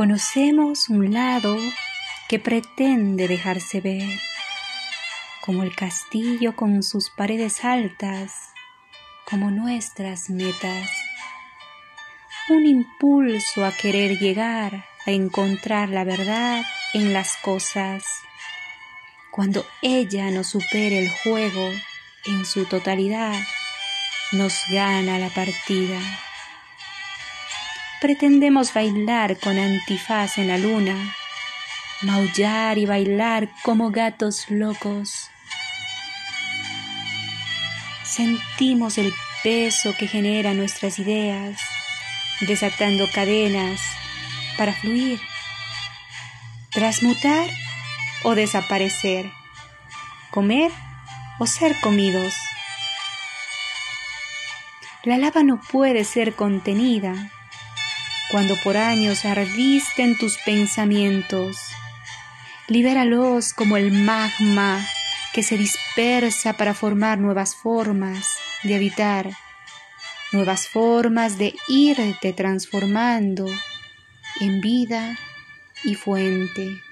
Conocemos un lado que pretende dejarse ver, como el castillo con sus paredes altas, como nuestras metas. Un impulso a querer llegar a encontrar la verdad en las cosas. Cuando ella nos supere el juego en su totalidad, nos gana la partida. Pretendemos bailar con antifaz en la luna, maullar y bailar como gatos locos. Sentimos el peso que genera nuestras ideas, desatando cadenas para fluir, transmutar o desaparecer, comer o ser comidos. La lava no puede ser contenida cuando por años ardiste en tus pensamientos. Libéralos como el magma que se dispersa para formar nuevas formas de habitar, nuevas formas de irte transformando en vida y fuente.